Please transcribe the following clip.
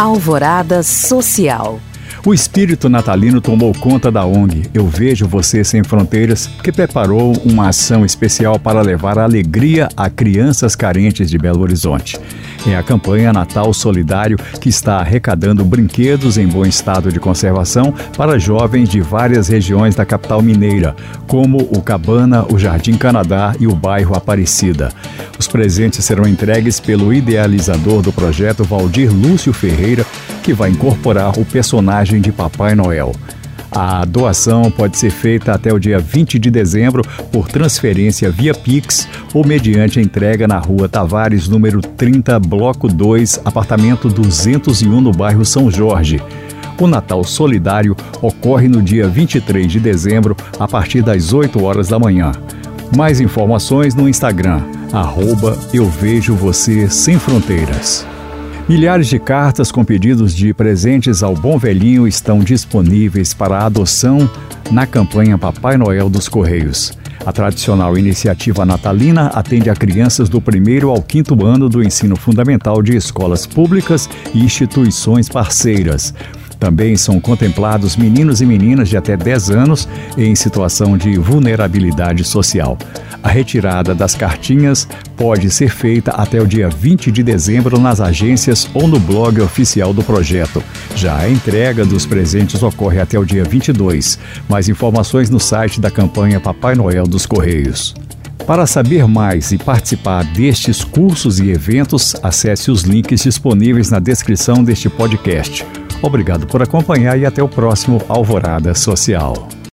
Alvorada Social. O espírito natalino tomou conta da ONG Eu Vejo Você Sem Fronteiras, que preparou uma ação especial para levar alegria a crianças carentes de Belo Horizonte. É a campanha Natal Solidário que está arrecadando brinquedos em bom estado de conservação para jovens de várias regiões da capital mineira, como o Cabana, o Jardim Canadá e o bairro Aparecida. Os presentes serão entregues pelo idealizador do projeto Valdir Lúcio Ferreira, que vai incorporar o personagem de Papai Noel. A doação pode ser feita até o dia 20 de dezembro por transferência via Pix ou mediante entrega na rua Tavares, número 30, bloco 2, apartamento 201, no bairro São Jorge. O Natal Solidário ocorre no dia 23 de dezembro, a partir das 8 horas da manhã. Mais informações no Instagram, arroba Eu Vejo Você Sem Fronteiras. Milhares de cartas com pedidos de presentes ao Bom Velhinho estão disponíveis para adoção na campanha Papai Noel dos Correios. A tradicional iniciativa natalina atende a crianças do primeiro ao quinto ano do ensino fundamental de escolas públicas e instituições parceiras. Também são contemplados meninos e meninas de até 10 anos em situação de vulnerabilidade social. A retirada das cartinhas pode ser feita até o dia 20 de dezembro nas agências ou no blog oficial do projeto. Já a entrega dos presentes ocorre até o dia 22. Mais informações no site da campanha Papai Noel dos Correios. Para saber mais e participar destes cursos e eventos, acesse os links disponíveis na descrição deste podcast. Obrigado por acompanhar e até o próximo Alvorada Social.